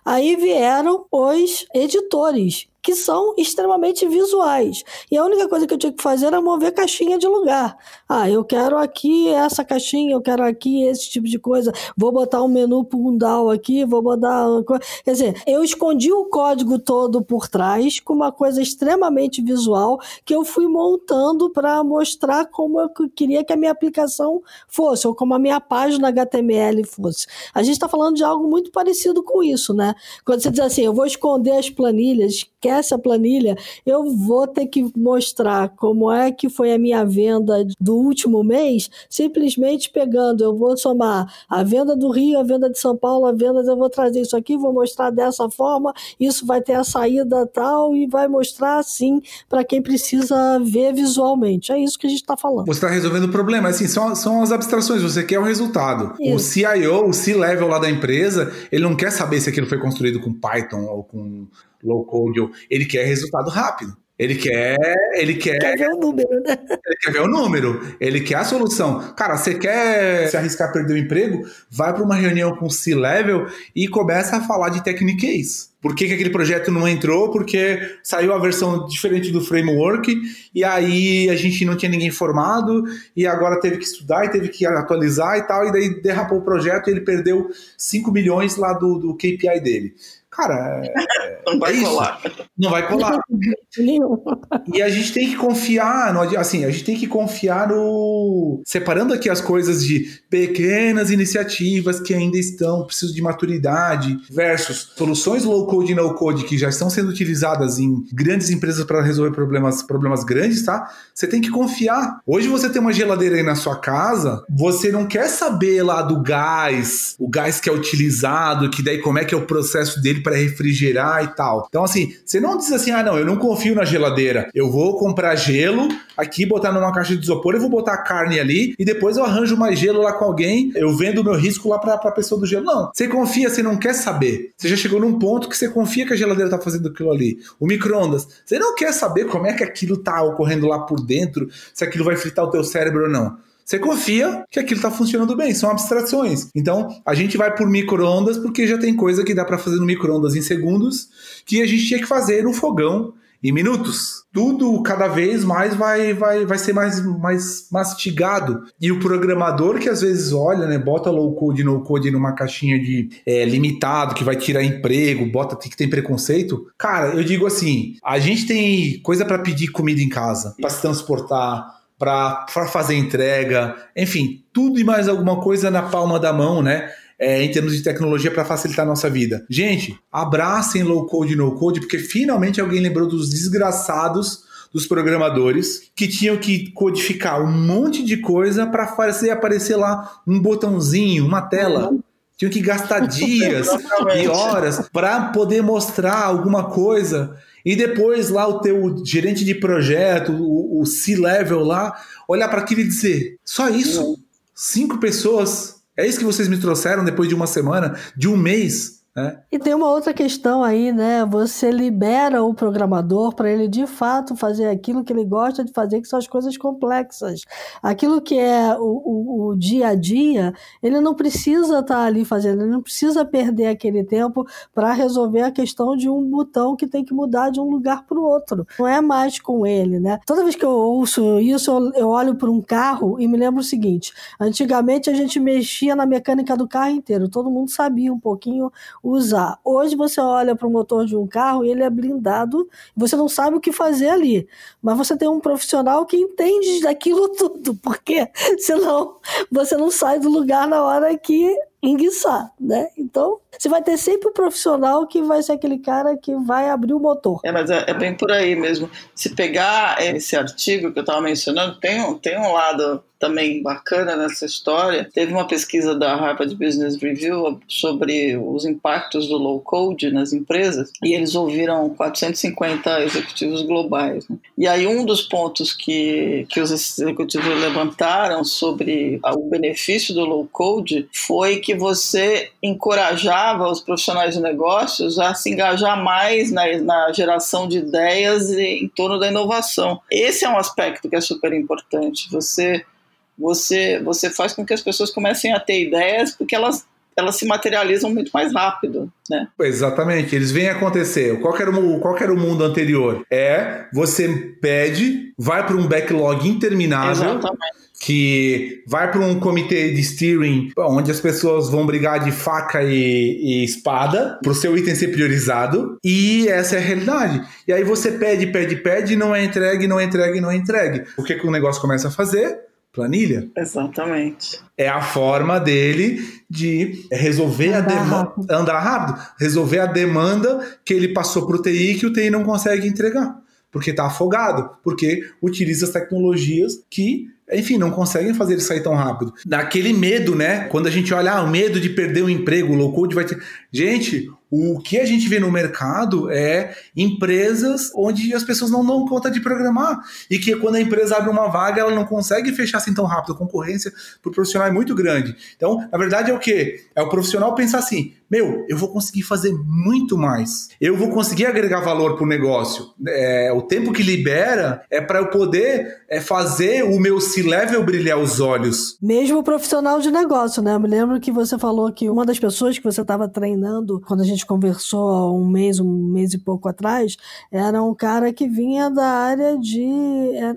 Aí vieram os editores, que são extremamente visuais. E a única coisa que eu tinha que fazer era mover caixinha de lugar. Ah, eu quero aqui essa caixinha, eu quero aqui esse tipo de coisa. Vou botar um menu Pundal aqui, vou botar. Quer dizer, eu escondi o código todo por trás com uma coisa extremamente visual que eu fui montando para mostrar como eu queria que a minha aplicação fosse, ou como a minha página HTML fosse. A gente está falando de algo muito parecido com isso, né? Quando você diz assim, eu vou esconder as planilhas, esquece a planilha, eu vou ter que mostrar como é que foi a minha venda do último mês, simplesmente pegando, eu vou somar a venda do Rio, a venda de São Paulo, a venda, eu vou trazer isso aqui, vou mostrar dessa forma, isso vai ter a saída tal e vai mostrar assim para quem precisa ver visualmente. É isso que a gente está falando. Você está resolvendo o problema. Assim, são, são as abstrações, você quer o resultado. O Isso. CIO, o C-level lá da empresa, ele não quer saber se aquilo foi construído com Python ou com low code. Ele quer resultado rápido. Ele quer, ele quer, Quer ver o número, né? ele quer ver o número, ele quer a solução. Cara, você quer se arriscar a perder o emprego? Vai para uma reunião com o C-level e começa a falar de techniques. Por que, que aquele projeto não entrou? Porque saiu a versão diferente do framework e aí a gente não tinha ninguém formado e agora teve que estudar e teve que atualizar e tal, e daí derrapou o projeto e ele perdeu 5 milhões lá do, do KPI dele. Cara, é- Não vai É isso. colar. não vai colar. E a gente tem que confiar, no, assim, a gente tem que confiar no. Separando aqui as coisas de pequenas iniciativas que ainda estão, precisam de maturidade, versus soluções low code e no code que já estão sendo utilizadas em grandes empresas para resolver problemas, problemas grandes, tá? Você tem que confiar. Hoje você tem uma geladeira aí na sua casa, você não quer saber lá do gás, o gás que é utilizado, que daí como é que é o processo dele para refrigerar e tal. Então, assim, você não diz assim, ah, não, eu não confio na geladeira. Eu vou comprar gelo aqui, botar numa caixa de isopor, eu vou botar a carne ali e depois eu arranjo mais gelo lá com alguém, eu vendo o meu risco lá pra, pra pessoa do gelo. Não, você confia, você não quer saber. Você já chegou num ponto que você confia que a geladeira tá fazendo aquilo ali. O micro-ondas, você não quer saber como é que aquilo tá ocorrendo lá por dentro, se aquilo vai fritar o teu cérebro ou não. Você confia que aquilo está funcionando bem, são abstrações. Então, a gente vai por micro-ondas porque já tem coisa que dá para fazer no micro-ondas em segundos que a gente tinha que fazer no fogão em minutos. Tudo cada vez mais vai, vai, vai ser mais, mais mastigado. E o programador que às vezes olha, né, bota low code, no code numa caixinha de é, limitado, que vai tirar emprego, bota que tem preconceito. Cara, eu digo assim: a gente tem coisa para pedir comida em casa, para se transportar, para fazer entrega, enfim, tudo e mais alguma coisa na palma da mão, né? É, em termos de tecnologia para facilitar a nossa vida. Gente, abracem low code e no code, porque finalmente alguém lembrou dos desgraçados dos programadores que tinham que codificar um monte de coisa para fazer aparecer lá um botãozinho, uma tela. tinham que gastar dias e horas para poder mostrar alguma coisa. E depois lá o teu gerente de projeto, o, o C-level lá, olhar para aquilo e dizer: só isso? Cinco pessoas? É isso que vocês me trouxeram depois de uma semana, de um mês? É. E tem uma outra questão aí, né? Você libera o programador para ele de fato fazer aquilo que ele gosta de fazer, que são as coisas complexas. Aquilo que é o, o, o dia a dia, ele não precisa estar tá ali fazendo, ele não precisa perder aquele tempo para resolver a questão de um botão que tem que mudar de um lugar para o outro. Não é mais com ele, né? Toda vez que eu ouço isso, eu, eu olho para um carro e me lembro o seguinte: antigamente a gente mexia na mecânica do carro inteiro, todo mundo sabia um pouquinho usar. Hoje você olha para o motor de um carro e ele é blindado, você não sabe o que fazer ali. Mas você tem um profissional que entende daquilo tudo, porque senão você não sai do lugar na hora que enguiçar, né? Então, você vai ter sempre o um profissional que vai ser aquele cara que vai abrir o motor. É, mas é, é bem por aí mesmo. Se pegar esse artigo que eu estava mencionando, tem um, tem um lado também bacana nessa história. Teve uma pesquisa da Harvard Business Review sobre os impactos do low code nas empresas e eles ouviram 450 executivos globais. Né? E aí um dos pontos que, que os executivos levantaram sobre o benefício do low code foi que você os profissionais de negócios a se engajar mais na, na geração de ideias em torno da inovação. Esse é um aspecto que é super importante. Você você, você faz com que as pessoas comecem a ter ideias porque elas elas se materializam muito mais rápido, né? Exatamente, eles vêm acontecer. Qual era, o, qual era o mundo anterior? É, você pede, vai para um backlog interminável. Exatamente que vai para um comitê de steering onde as pessoas vão brigar de faca e, e espada para o seu item ser priorizado e essa é a realidade. E aí você pede, pede, pede, não é entregue, não é entregue, não é entregue. O que, que o negócio começa a fazer? planilha. Exatamente. É a forma dele de resolver andar a demanda, andar rápido, resolver a demanda que ele passou para o TI que o TI não consegue entregar, porque está afogado, porque utiliza as tecnologias que enfim, não conseguem fazer ele sair tão rápido. Daquele medo, né? Quando a gente olha, ah, o medo de perder o emprego, o low code vai ter. Gente, o que a gente vê no mercado é empresas onde as pessoas não dão conta de programar. E que quando a empresa abre uma vaga, ela não consegue fechar assim tão rápido. A concorrência para o profissional é muito grande. Então, na verdade, é o quê? É o profissional pensar assim: meu, eu vou conseguir fazer muito mais. Eu vou conseguir agregar valor para o negócio. É, o tempo que libera é para eu poder é, fazer o meu C-level brilhar os olhos. Mesmo profissional de negócio, né? Eu me lembro que você falou que uma das pessoas que você estava treinando quando a gente gente conversou há um mês, um mês e pouco atrás, era um cara que vinha da área de.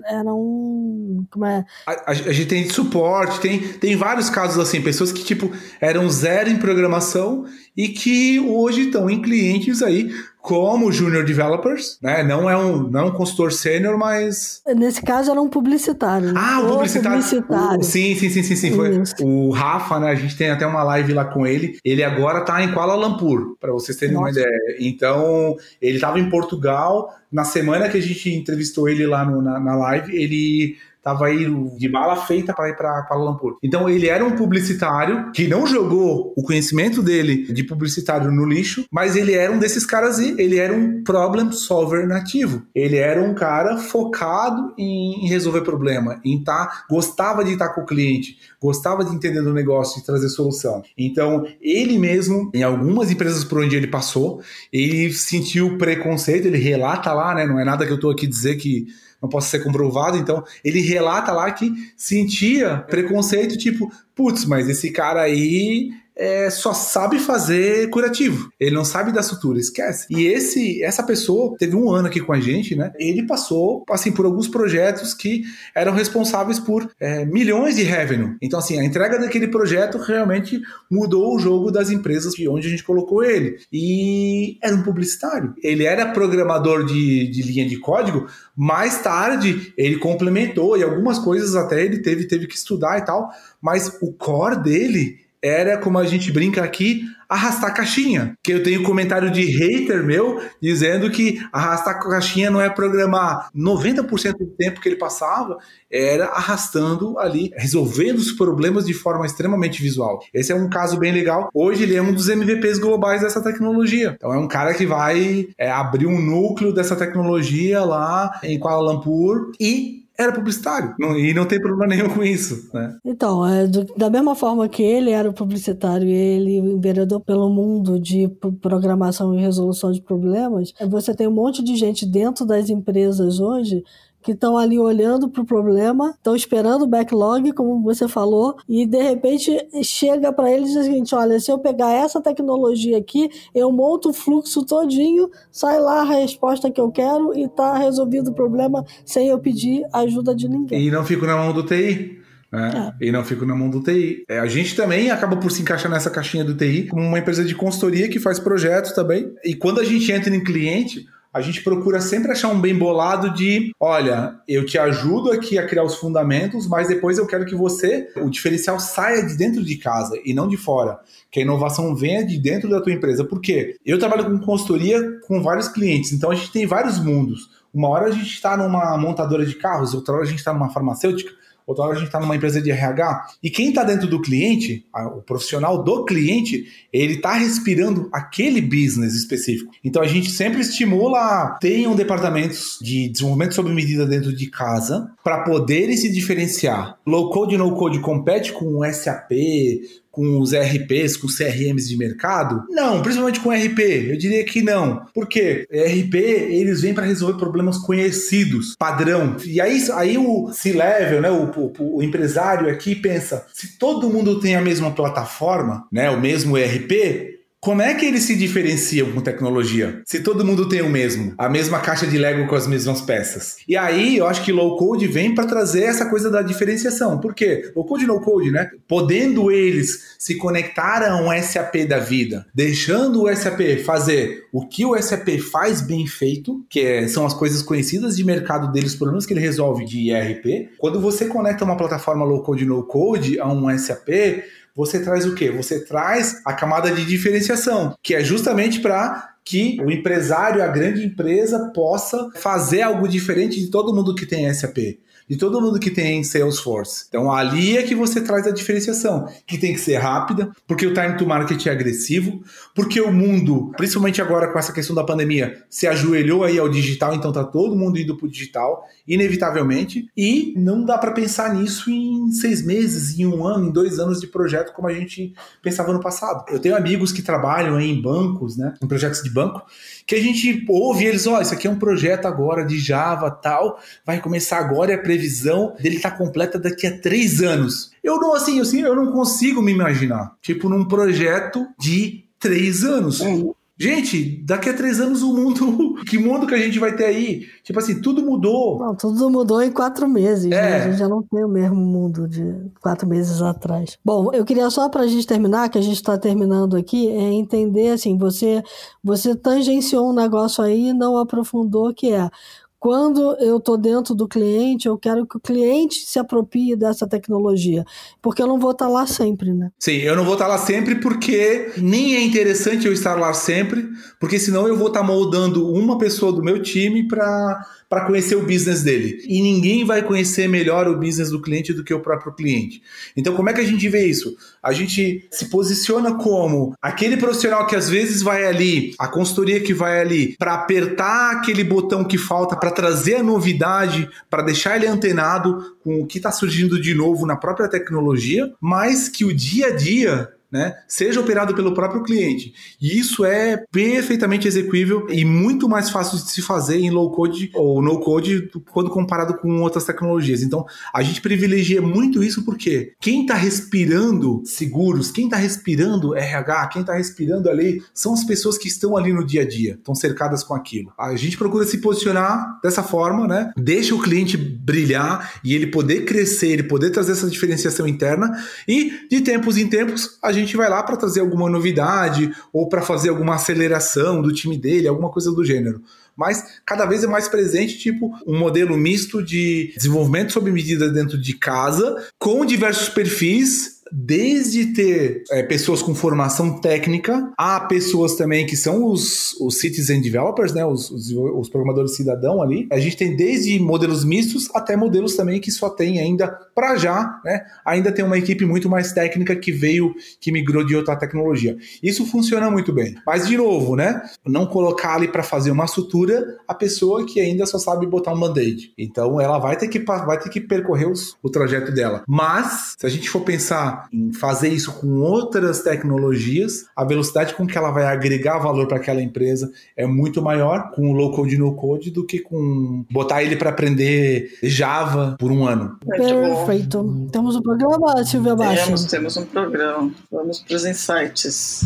Era um. Como é? A, a, gente tem suporte, tem, tem vários casos assim, pessoas que, tipo, eram zero em programação e que hoje estão em clientes aí como junior developers, né? Não é um, não é um consultor sênior, mas nesse caso era um publicitário. Ah, um publicitário. publicitário. O, sim, sim, sim, sim, sim. Foi o Rafa, né? A gente tem até uma live lá com ele. Ele agora tá em Kuala Lumpur, para vocês terem Nossa. uma ideia. Então, ele estava em Portugal. Na semana que a gente entrevistou ele lá no, na, na live, ele tava aí de bala feita para ir para Kuala Lumpur. Então ele era um publicitário que não jogou o conhecimento dele de publicitário no lixo, mas ele era um desses caras e ele era um problem solver nativo. Ele era um cara focado em, resolver problema, em tá gostava de estar tá com o cliente, gostava de entender do negócio e trazer solução. Então ele mesmo, em algumas empresas por onde ele passou, ele sentiu preconceito, ele relata lá, né? Não é nada que eu estou aqui dizer que não possa ser comprovado. Então, ele relata lá que sentia preconceito, tipo, putz, mas esse cara aí é, só sabe fazer curativo. Ele não sabe da sutura, esquece. E esse, essa pessoa teve um ano aqui com a gente, né? Ele passou assim por alguns projetos que eram responsáveis por é, milhões de revenue. Então, assim, a entrega daquele projeto realmente mudou o jogo das empresas onde a gente colocou ele. E era um publicitário. Ele era programador de, de linha de código. Mais tarde, ele complementou e algumas coisas até ele teve, teve que estudar e tal. Mas o core dele era, como a gente brinca aqui, arrastar caixinha. Que eu tenho comentário de hater meu dizendo que arrastar caixinha não é programar 90% do tempo que ele passava, era arrastando ali, resolvendo os problemas de forma extremamente visual. Esse é um caso bem legal. Hoje ele é um dos MVPs globais dessa tecnologia. Então é um cara que vai é, abrir um núcleo dessa tecnologia lá em Kuala Lumpur e era publicitário não, e não tem problema nenhum com isso, né? Então, é, do, da mesma forma que ele era publicitário e ele enveredou pelo mundo de programação e resolução de problemas, você tem um monte de gente dentro das empresas hoje que estão ali olhando para o problema, estão esperando o backlog, como você falou, e de repente chega para eles o seguinte: olha, se eu pegar essa tecnologia aqui, eu monto o fluxo todinho, sai lá a resposta que eu quero e está resolvido o problema sem eu pedir ajuda de ninguém. E não fico na mão do TI. Né? É. E não fico na mão do TI. É, a gente também acaba por se encaixar nessa caixinha do TI como uma empresa de consultoria que faz projetos também. E quando a gente entra em cliente, a gente procura sempre achar um bem bolado de, olha, eu te ajudo aqui a criar os fundamentos, mas depois eu quero que você, o diferencial saia de dentro de casa e não de fora, que a inovação venha de dentro da tua empresa. Por quê? Eu trabalho com consultoria com vários clientes, então a gente tem vários mundos. Uma hora a gente está numa montadora de carros, outra hora a gente está numa farmacêutica, outra hora a gente está numa empresa de RH, e quem está dentro do cliente, o profissional do cliente, ele está respirando aquele business específico. Então a gente sempre estimula, tenham departamentos de desenvolvimento sob medida dentro de casa, para poderem se diferenciar. Low code e no code compete com SAP, com os RPs, com os CRMs de mercado? Não, principalmente com RP, eu diria que não. Por quê? RP, eles vêm para resolver problemas conhecidos, padrão. E aí, aí o C-level, né, o, o, o, empresário aqui pensa, se todo mundo tem a mesma plataforma, né, o mesmo RP, como é que eles se diferenciam com tecnologia? Se todo mundo tem o mesmo, a mesma caixa de Lego com as mesmas peças. E aí, eu acho que low code vem para trazer essa coisa da diferenciação. Por quê? Low code e no code, né? Podendo eles se conectar a um SAP da vida, deixando o SAP fazer o que o SAP faz bem feito, que é, são as coisas conhecidas de mercado deles, problemas que ele resolve de ERP. Quando você conecta uma plataforma low code e no code a um SAP, você traz o quê? Você traz a camada de diferenciação, que é justamente para que o empresário, a grande empresa, possa fazer algo diferente de todo mundo que tem SAP de todo mundo que tem Salesforce. Então ali é que você traz a diferenciação, que tem que ser rápida, porque o time to market é agressivo, porque o mundo, principalmente agora com essa questão da pandemia, se ajoelhou aí ao digital, então tá todo mundo indo pro digital, inevitavelmente, e não dá para pensar nisso em seis meses, em um ano, em dois anos de projeto como a gente pensava no passado. Eu tenho amigos que trabalham em bancos, né, em projetos de banco, que a gente ouve eles, ó, oh, isso aqui é um projeto agora de Java tal, vai começar agora e a previsão dele tá completa daqui a três anos. Eu não, assim, assim, eu não consigo me imaginar, tipo, num projeto de três anos. É. Gente, daqui a três anos o mundo. Que mundo que a gente vai ter aí? Tipo assim, tudo mudou. Não, tudo mudou em quatro meses. Né? É. Né? A gente já não tem o mesmo mundo de quatro meses atrás. Bom, eu queria só para a gente terminar, que a gente está terminando aqui, é entender assim: você, você tangenciou um negócio aí e não aprofundou, que é quando eu estou dentro do cliente, eu quero que o cliente se aproprie dessa tecnologia, porque eu não vou estar tá lá sempre, né? Sim, eu não vou estar tá lá sempre porque nem é interessante eu estar lá sempre, porque senão eu vou estar tá moldando uma pessoa do meu time para para conhecer o business dele. E ninguém vai conhecer melhor o business do cliente do que o próprio cliente. Então, como é que a gente vê isso? A gente se posiciona como aquele profissional que às vezes vai ali, a consultoria que vai ali, para apertar aquele botão que falta, para trazer a novidade, para deixar ele antenado com o que está surgindo de novo na própria tecnologia, mas que o dia a dia né, seja operado pelo próprio cliente. E isso é perfeitamente execuível e muito mais fácil de se fazer em low code ou no code quando comparado com outras tecnologias. Então, a gente privilegia muito isso porque quem está respirando seguros, quem está respirando RH, quem está respirando ali, são as pessoas que estão ali no dia a dia, estão cercadas com aquilo. A gente procura se posicionar dessa forma, né? Deixa o cliente brilhar e ele poder crescer, ele poder trazer essa diferenciação interna e de tempos em tempos a gente gente vai lá para trazer alguma novidade ou para fazer alguma aceleração do time dele, alguma coisa do gênero. Mas cada vez é mais presente, tipo, um modelo misto de desenvolvimento sob medida dentro de casa, com diversos perfis desde ter é, pessoas com formação técnica, há pessoas também que são os, os citizen developers, né, os, os, os programadores cidadão ali. A gente tem desde modelos mistos até modelos também que só tem ainda para já, né? Ainda tem uma equipe muito mais técnica que veio, que migrou de outra tecnologia. Isso funciona muito bem. Mas de novo, né? Não colocar ali para fazer uma sutura a pessoa que ainda só sabe botar um band-aid. Então ela vai ter que vai ter que percorrer os, o trajeto dela. Mas se a gente for pensar em fazer isso com outras tecnologias, a velocidade com que ela vai agregar valor para aquela empresa é muito maior com o low code e no code do que com botar ele para aprender Java por um ano. Perfeito. Temos um programa, Silvia Baixo? Temos, temos um programa. Vamos para os insights.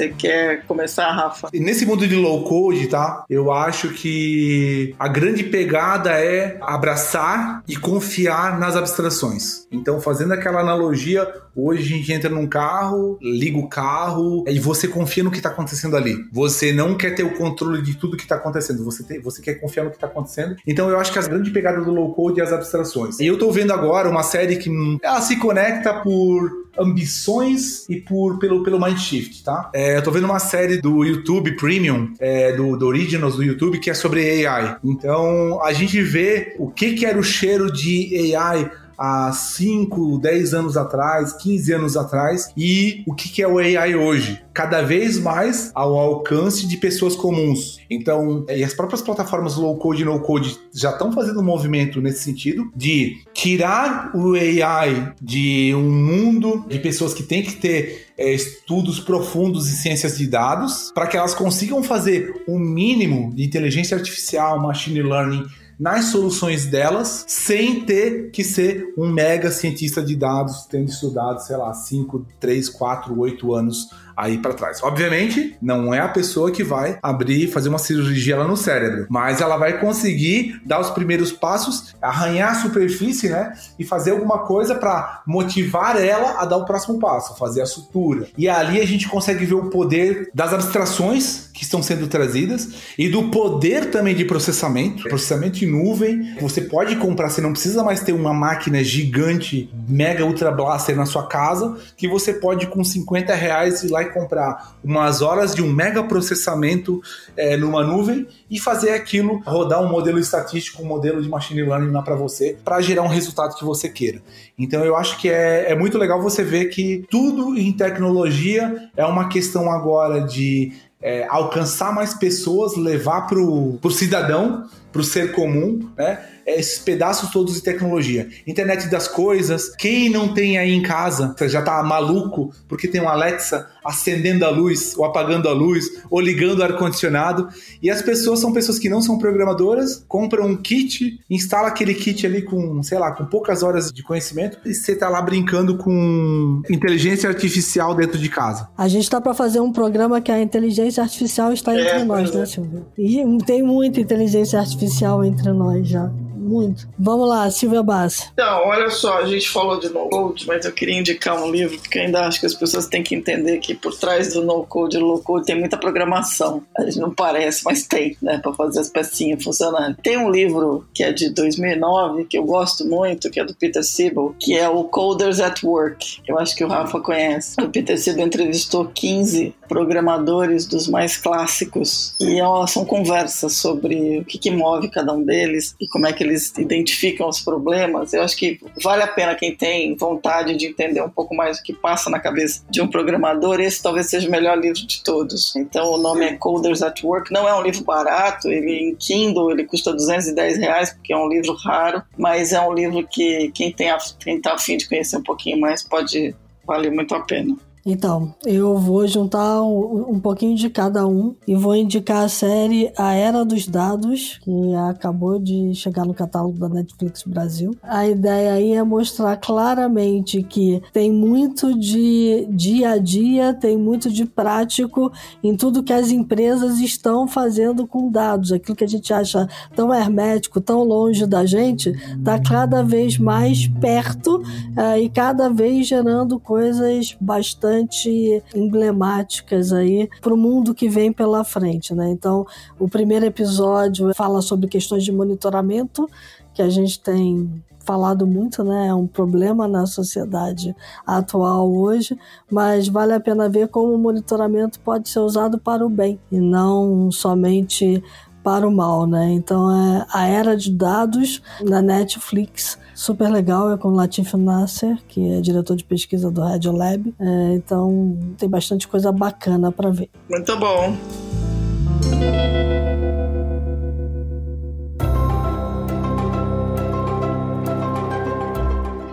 Você quer começar, Rafa? Nesse mundo de low code, tá? Eu acho que a grande pegada é abraçar e confiar nas abstrações. Então, fazendo aquela analogia, hoje a gente entra num carro, liga o carro e você confia no que está acontecendo ali. Você não quer ter o controle de tudo que está acontecendo, você, tem, você quer confiar no que está acontecendo. Então, eu acho que a grande pegada do low code é as abstrações. E eu tô vendo agora uma série que ela se conecta por ambições e por pelo, pelo Mindshift, tá? É, eu tô vendo uma série do YouTube Premium, é, do, do Originals do YouTube, que é sobre AI. Então, a gente vê o que, que era o cheiro de AI há 5, 10 anos atrás, 15 anos atrás e o que é o AI hoje. Cada vez mais ao alcance de pessoas comuns. Então, e as próprias plataformas low code e no code já estão fazendo um movimento nesse sentido de tirar o AI de um mundo de pessoas que têm que ter é, estudos profundos em ciências de dados para que elas consigam fazer o um mínimo de inteligência artificial, machine learning nas soluções delas, sem ter que ser um mega cientista de dados, tendo estudado, sei lá, 5, 3, 4, 8 anos aí para trás. Obviamente, não é a pessoa que vai abrir e fazer uma cirurgia lá no cérebro, mas ela vai conseguir dar os primeiros passos, arranhar a superfície, né, e fazer alguma coisa para motivar ela a dar o próximo passo, fazer a sutura. E ali a gente consegue ver o poder das abstrações que estão sendo trazidas e do poder também de processamento, processamento em nuvem. Você pode comprar, você não precisa mais ter uma máquina gigante, mega ultra blaster na sua casa, que você pode com 50 reais ir lá e comprar umas horas de um mega processamento é, numa nuvem e fazer aquilo rodar um modelo estatístico, um modelo de machine learning lá para você, para gerar um resultado que você queira. Então eu acho que é, é muito legal você ver que tudo em tecnologia é uma questão agora de é, alcançar mais pessoas, levar para o cidadão, para o ser comum, né? É, esses pedaços todos de tecnologia. Internet das coisas, quem não tem aí em casa, já tá maluco porque tem um Alexa acendendo a luz, ou apagando a luz, ou ligando o ar-condicionado. E as pessoas são pessoas que não são programadoras, compram um kit, instala aquele kit ali com, sei lá, com poucas horas de conhecimento, e você tá lá brincando com inteligência artificial dentro de casa. A gente tá para fazer um programa que a inteligência artificial está entre é, nós, né, é. Silvio? E tem muita inteligência artificial entre nós já muito. Vamos lá, Silvia Bassi. Então, olha só, a gente falou de no-code, mas eu queria indicar um livro, porque ainda acho que as pessoas têm que entender que por trás do no-code e low-code tem muita programação. A gente não parece, mas tem, né, para fazer as pecinhas funcionarem. Tem um livro que é de 2009, que eu gosto muito, que é do Peter Siebel, que é o Coders at Work. Eu acho que o Rafa conhece. O Peter Siebel entrevistou 15 programadores dos mais clássicos e são conversas sobre o que, que move cada um deles e como é que eles identificam os problemas. Eu acho que vale a pena quem tem vontade de entender um pouco mais o que passa na cabeça de um programador. Esse talvez seja o melhor livro de todos. Então o nome é Coders at Work. Não é um livro barato, ele em Kindle ele custa 210 reais porque é um livro raro, mas é um livro que quem tem a, quem tá afim de conhecer um pouquinho mais pode valer muito a pena. Então, eu vou juntar um, um, pouquinho de cada um e vou indicar a série A Era dos Dados, que acabou de chegar no catálogo da Netflix Brasil. A ideia aí é mostrar claramente que tem muito de dia a dia, tem muito de prático em tudo que as empresas estão fazendo com dados. Aquilo que a gente acha tão hermético, tão longe da gente, está cada vez mais perto uh, e cada vez gerando coisas bastante bastante emblemáticas aí para o mundo que vem pela frente, né? Então, o primeiro episódio fala sobre questões de monitoramento que a gente tem falado muito, né? É um problema na sociedade atual hoje, mas vale a pena ver como o monitoramento pode ser usado para o bem e não somente para o mal, né? Então é a era de dados na Netflix, super legal, é com Latif Nasser, que é diretor de pesquisa do Radio Lab. É, então tem bastante coisa bacana para ver. Muito bom.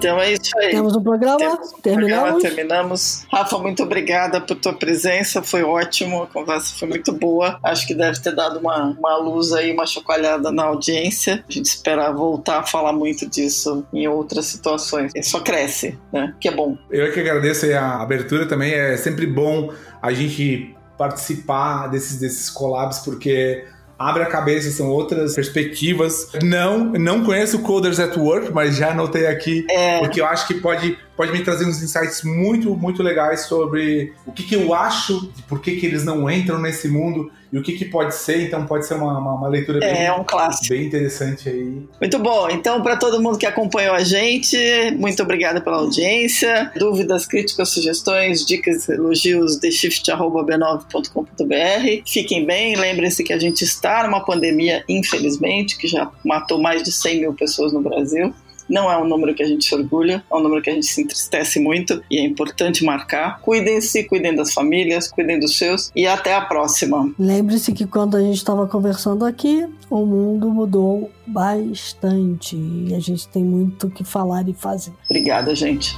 Então é isso aí. Temos um programa, Temos um terminamos. Programa, terminamos. Rafa, muito obrigada por tua presença, foi ótimo, a conversa foi muito boa. Acho que deve ter dado uma, uma luz aí, uma chocalhada na audiência. A gente espera voltar a falar muito disso em outras situações. E só cresce, né? Que é bom. Eu é que agradeço a abertura também. É sempre bom a gente participar desses, desses collabs, porque abre a cabeça, são outras perspectivas. Não, não conheço Coders at Work, mas já anotei aqui, É. porque eu acho que pode, pode me trazer uns insights muito, muito legais sobre o que, que eu acho, de por que, que eles não entram nesse mundo e o que, que pode ser. Então pode ser uma, uma, uma leitura bem, É um clássico. bem interessante aí. Muito bom. Então, para todo mundo que acompanhou a gente, muito obrigada pela audiência. Dúvidas, críticas, sugestões, dicas, elogios, theshift.b9.com.br. Fiquem bem. Lembrem-se que a gente está numa pandemia, infelizmente, que já matou mais de 100 mil pessoas no Brasil. Não é um número que a gente se orgulha, é um número que a gente se entristece muito e é importante marcar. Cuidem-se, cuidem das famílias, cuidem dos seus e até a próxima. Lembre-se que quando a gente estava conversando aqui, o mundo mudou bastante e a gente tem muito o que falar e fazer. Obrigada, gente.